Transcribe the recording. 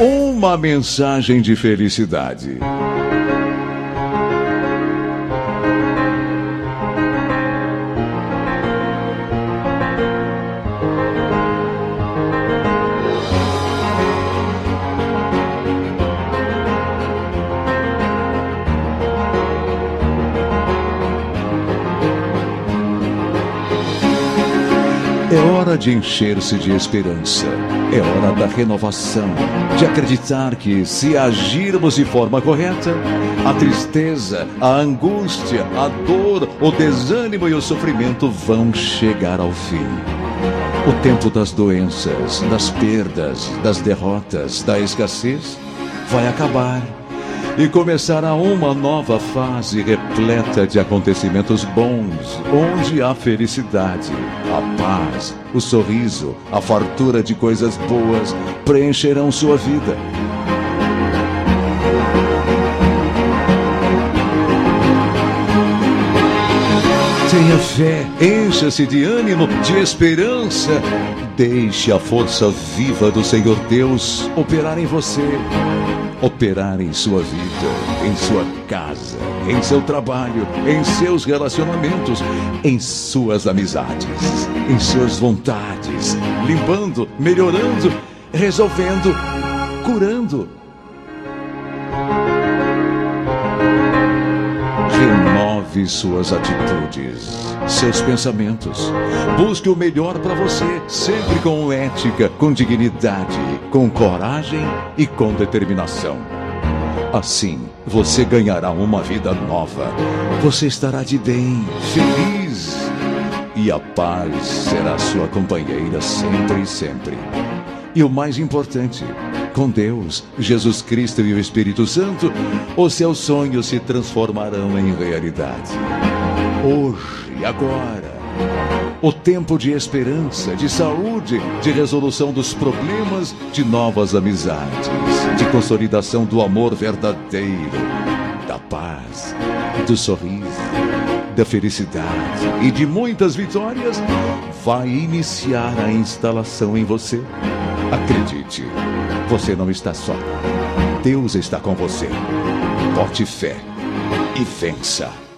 uma mensagem de felicidade. É hora de encher-se de esperança. É hora da renovação. De acreditar que, se agirmos de forma correta, a tristeza, a angústia, a dor, o desânimo e o sofrimento vão chegar ao fim. O tempo das doenças, das perdas, das derrotas, da escassez vai acabar e começará uma nova fase repleta de acontecimentos bons, onde a felicidade, a paz, o sorriso, a fartura de coisas boas preencherão sua vida. Tenha fé, encha-se de ânimo, de esperança. Deixe a força viva do Senhor Deus operar em você operar em sua vida, em sua casa, em seu trabalho, em seus relacionamentos, em suas amizades, em suas vontades, limpando, melhorando, resolvendo, curando. Renove suas atitudes, seus pensamentos. Busque o melhor para você, sempre com ética, com dignidade, com coragem e com determinação. Assim, você ganhará uma vida nova. Você estará de bem, feliz. E a paz será sua companheira sempre e sempre. E o mais importante, com Deus, Jesus Cristo e o Espírito Santo, os seus sonhos se transformarão em realidade. Hoje, agora. O tempo de esperança, de saúde, de resolução dos problemas, de novas amizades, de consolidação do amor verdadeiro, da paz, do sorriso, da felicidade e de muitas vitórias, vai iniciar a instalação em você. Acredite, você não está só. Deus está com você. Bote fé e vença.